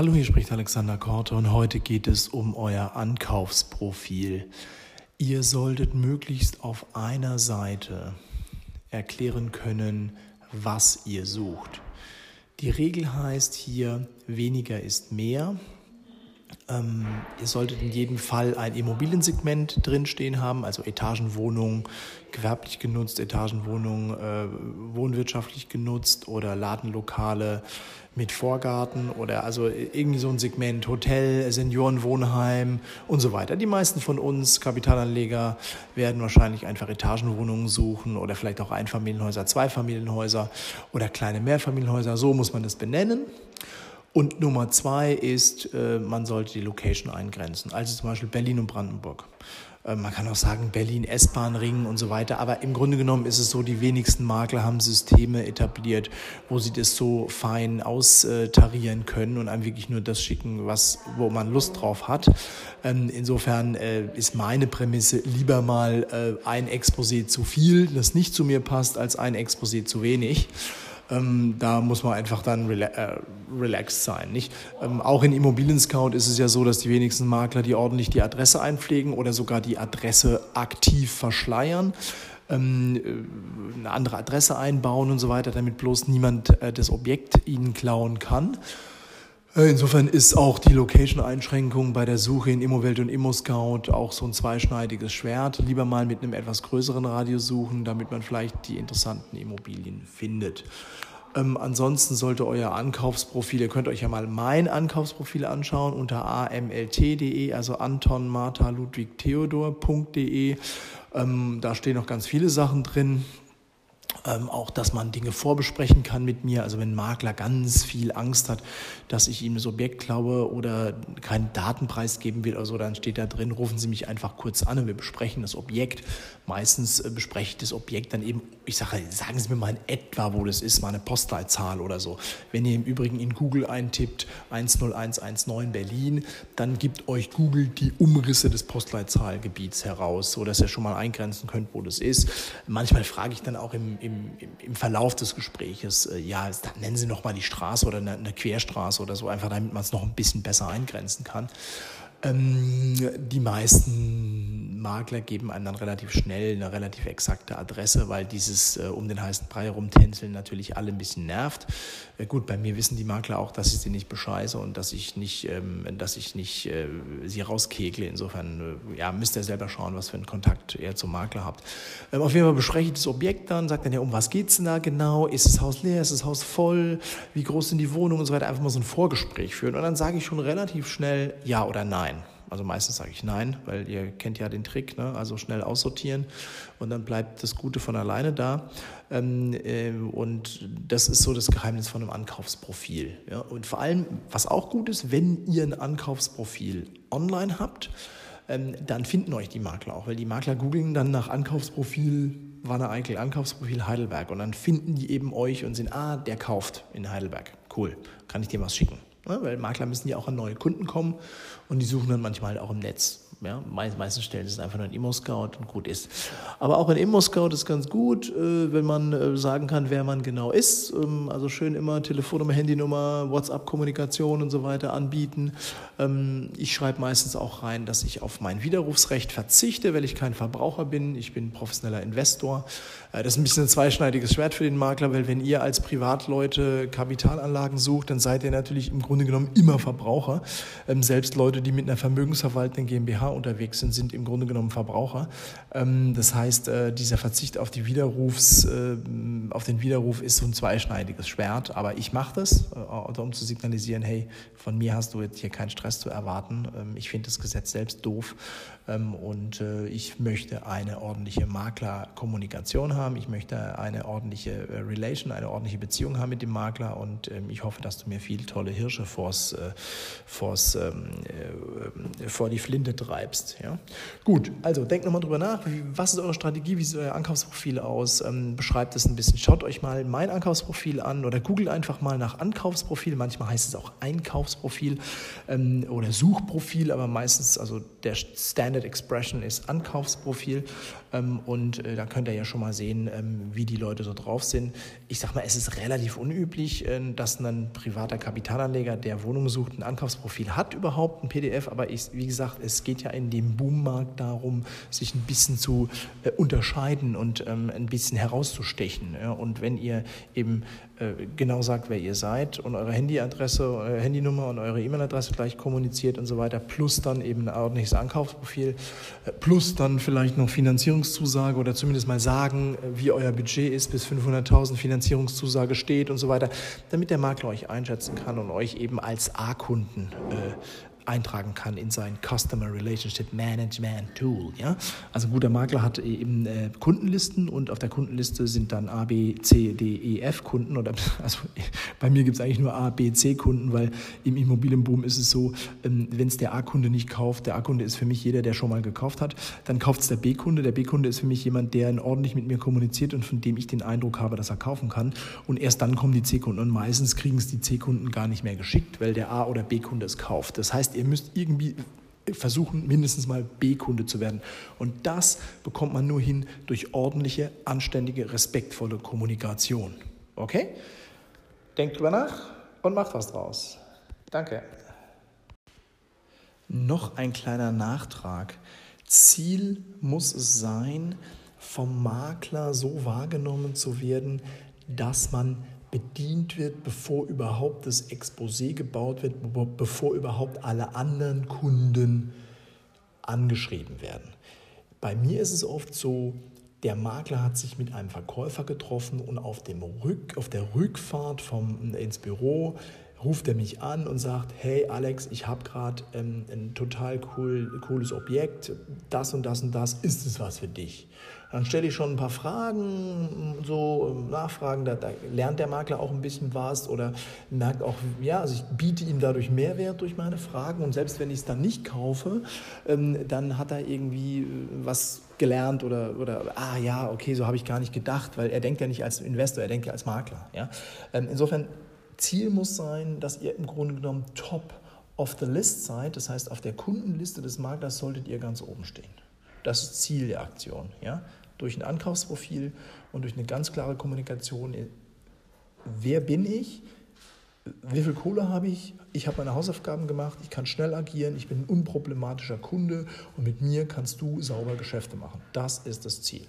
Hallo, hier spricht Alexander Korte und heute geht es um euer Ankaufsprofil. Ihr solltet möglichst auf einer Seite erklären können, was ihr sucht. Die Regel heißt hier, weniger ist mehr. Ähm, ihr solltet in jedem Fall ein Immobiliensegment drinstehen haben, also Etagenwohnungen, gewerblich genutzt, Etagenwohnungen, äh, wohnwirtschaftlich genutzt oder Ladenlokale mit Vorgarten oder also irgendwie so ein Segment Hotel, Seniorenwohnheim und so weiter. Die meisten von uns Kapitalanleger werden wahrscheinlich einfach Etagenwohnungen suchen oder vielleicht auch Einfamilienhäuser, Zweifamilienhäuser oder kleine Mehrfamilienhäuser. So muss man das benennen. Und Nummer zwei ist, äh, man sollte die Location eingrenzen. Also zum Beispiel Berlin und Brandenburg. Äh, man kann auch sagen Berlin, S-Bahn, Ring und so weiter. Aber im Grunde genommen ist es so, die wenigsten Makler haben Systeme etabliert, wo sie das so fein austarieren können und einem wirklich nur das schicken, was, wo man Lust drauf hat. Ähm, insofern äh, ist meine Prämisse lieber mal ein Exposé zu viel, das nicht zu mir passt, als ein Exposé zu wenig. Ähm, da muss man einfach dann rela äh, relaxed sein. Nicht? Ähm, auch in Immobilien Scout ist es ja so, dass die wenigsten Makler die ordentlich die Adresse einpflegen oder sogar die Adresse aktiv verschleiern ähm, äh, eine andere Adresse einbauen und so weiter, damit bloß niemand äh, das Objekt ihnen klauen kann. Äh, insofern ist auch die Location-Einschränkung bei der Suche in Immowelt und ImmoScout auch so ein zweischneidiges Schwert. Lieber mal mit einem etwas größeren Radius suchen, damit man vielleicht die interessanten Immobilien findet. Ähm, ansonsten sollte euer Ankaufsprofil, ihr könnt euch ja mal mein Ankaufsprofil anschauen unter amlt.de, also Anton Martha Ludwig Theodor.de. Ähm, da stehen noch ganz viele Sachen drin. Ähm, auch, dass man Dinge vorbesprechen kann mit mir. Also wenn ein Makler ganz viel Angst hat, dass ich ihm das Objekt klaue oder keinen Datenpreis geben will oder so, dann steht da drin, rufen Sie mich einfach kurz an und wir besprechen das Objekt. Meistens äh, bespreche ich das Objekt dann eben, ich sage, sagen Sie mir mal in etwa, wo das ist, mal eine Postleitzahl oder so. Wenn ihr im Übrigen in Google eintippt 10119 Berlin, dann gibt euch Google die Umrisse des Postleitzahlgebiets heraus, sodass ihr schon mal eingrenzen könnt, wo das ist. Manchmal frage ich dann auch im, im im, im, Verlauf des Gespräches, äh, ja, nennen Sie noch mal die Straße oder eine, eine Querstraße oder so, einfach damit man es noch ein bisschen besser eingrenzen kann. Ähm, die meisten Makler geben einem dann relativ schnell eine relativ exakte Adresse, weil dieses äh, um den heißen Brei rumtänzeln natürlich alle ein bisschen nervt. Äh, gut, bei mir wissen die Makler auch, dass ich sie nicht bescheiße und dass ich nicht, ähm, dass ich nicht äh, sie rauskegle. Insofern äh, ja, müsst ihr selber schauen, was für einen Kontakt ihr zum Makler habt. Ähm, auf jeden Fall bespreche ich das Objekt dann, sagt dann ja, um was geht's denn da genau? Ist das Haus leer? Ist das Haus voll? Wie groß sind die Wohnungen und so weiter? Einfach mal so ein Vorgespräch führen und dann sage ich schon relativ schnell ja oder nein. Also meistens sage ich nein, weil ihr kennt ja den Trick, ne? also schnell aussortieren und dann bleibt das Gute von alleine da. Ähm, äh, und das ist so das Geheimnis von einem Ankaufsprofil. Ja? Und vor allem, was auch gut ist, wenn ihr ein Ankaufsprofil online habt, ähm, dann finden euch die Makler auch, weil die Makler googeln dann nach Ankaufsprofil Wanne Eickel, Ankaufsprofil Heidelberg und dann finden die eben euch und sehen, ah, der kauft in Heidelberg. Cool, kann ich dir was schicken? Weil Makler müssen ja auch an neue Kunden kommen und die suchen dann manchmal halt auch im Netz. Ja, meisten Stellen ist es einfach nur ein Immo-Scout und gut ist. Aber auch ein Immo-Scout ist ganz gut, äh, wenn man äh, sagen kann, wer man genau ist. Ähm, also schön immer Telefonnummer, Handynummer, WhatsApp-Kommunikation und so weiter anbieten. Ähm, ich schreibe meistens auch rein, dass ich auf mein Widerrufsrecht verzichte, weil ich kein Verbraucher bin. Ich bin professioneller Investor. Äh, das ist ein bisschen ein zweischneidiges Schwert für den Makler, weil wenn ihr als Privatleute Kapitalanlagen sucht, dann seid ihr natürlich im Grunde genommen immer Verbraucher. Ähm, selbst Leute, die mit einer vermögensverwaltenden GmbH unterwegs sind, sind im Grunde genommen Verbraucher. Ähm, das heißt, äh, dieser Verzicht auf, die Widerrufs, äh, auf den Widerruf ist so ein zweischneidiges Schwert. Aber ich mache das, äh, um zu signalisieren, hey, von mir hast du jetzt hier keinen Stress zu erwarten. Ähm, ich finde das Gesetz selbst doof ähm, und ich möchte eine ordentliche Maklerkommunikation haben. Ich möchte eine ordentliche Relation, eine ordentliche Beziehung haben mit dem Makler und ich hoffe, dass du mir viele tolle Hirsche vors, vors, vor die Flinte treibst bleibst. Ja? Gut, also denkt nochmal drüber nach. Was ist eure Strategie? Wie sieht euer Ankaufsprofil aus? Ähm, beschreibt es ein bisschen. Schaut euch mal mein Ankaufsprofil an oder googelt einfach mal nach Ankaufsprofil. Manchmal heißt es auch Einkaufsprofil ähm, oder Suchprofil, aber meistens, also der Standard Expression ist Ankaufsprofil. Ähm, und äh, da könnt ihr ja schon mal sehen, ähm, wie die Leute so drauf sind. Ich sag mal, es ist relativ unüblich, äh, dass ein privater Kapitalanleger, der Wohnungen sucht, ein Ankaufsprofil hat überhaupt, ein PDF. Aber ich, wie gesagt, es geht ja in dem Boommarkt darum, sich ein bisschen zu äh, unterscheiden und ähm, ein bisschen herauszustechen. Und wenn ihr eben genau sagt, wer ihr seid und eure Handyadresse, eure Handynummer und eure E-Mail-Adresse gleich kommuniziert und so weiter, plus dann eben ein ordentliches Ankaufsprofil, plus dann vielleicht noch Finanzierung Finanzierungszusage oder zumindest mal sagen, wie euer Budget ist, bis 500.000 Finanzierungszusage steht und so weiter, damit der Makler euch einschätzen kann und euch eben als A-Kunden äh, eintragen kann in sein Customer Relationship Management Tool. Ja? Also ein guter Makler hat eben äh, Kundenlisten und auf der Kundenliste sind dann A, B, C, D, E, F Kunden. Oder, also bei mir gibt es eigentlich nur A, B, C Kunden, weil im Immobilienboom ist es so, ähm, wenn es der A-Kunde nicht kauft, der A-Kunde ist für mich jeder, der schon mal gekauft hat, dann kauft es der B-Kunde. Der B-Kunde ist für mich jemand, der ordentlich mit mir kommuniziert und von dem ich den Eindruck habe, dass er kaufen kann. Und erst dann kommen die C-Kunden. Und meistens kriegen es die C-Kunden gar nicht mehr geschickt, weil der A- oder B-Kunde es kauft. Das heißt, ihr müsst irgendwie versuchen, mindestens mal B-Kunde zu werden. Und das bekommt man nur hin durch ordentliche, anständige, respektvolle Kommunikation. Okay? Denkt drüber nach und macht was draus. Danke. Noch ein kleiner Nachtrag. Ziel muss es sein, vom Makler so wahrgenommen zu werden, dass man bedient wird, bevor überhaupt das Exposé gebaut wird, bevor überhaupt alle anderen Kunden angeschrieben werden. Bei mir ist es oft so, der Makler hat sich mit einem Verkäufer getroffen und auf, dem Rück, auf der Rückfahrt vom, ins Büro ruft er mich an und sagt, hey Alex, ich habe gerade ähm, ein total cool, cooles Objekt, das und das und das, ist es was für dich? Dann stelle ich schon ein paar Fragen, so Nachfragen, da, da, lernt der Makler auch ein bisschen was oder merkt auch, ja, also ich biete ihm dadurch Mehrwert durch meine Fragen und selbst wenn ich es dann nicht kaufe, ähm, dann hat er irgendwie äh, was gelernt oder, oder ah ja, okay, so habe ich gar nicht gedacht, weil er denkt ja nicht als Investor, er denkt ja als Makler. Ja? Ähm, insofern Ziel muss sein, dass ihr im Grunde genommen top of the list seid. Das heißt, auf der Kundenliste des Maklers solltet ihr ganz oben stehen. Das ist Ziel der Aktion. Ja? Durch ein Ankaufsprofil und durch eine ganz klare Kommunikation. Wer bin ich? Wie viel Kohle habe ich? Ich habe meine Hausaufgaben gemacht, ich kann schnell agieren, ich bin ein unproblematischer Kunde und mit mir kannst du sauber Geschäfte machen. Das ist das Ziel.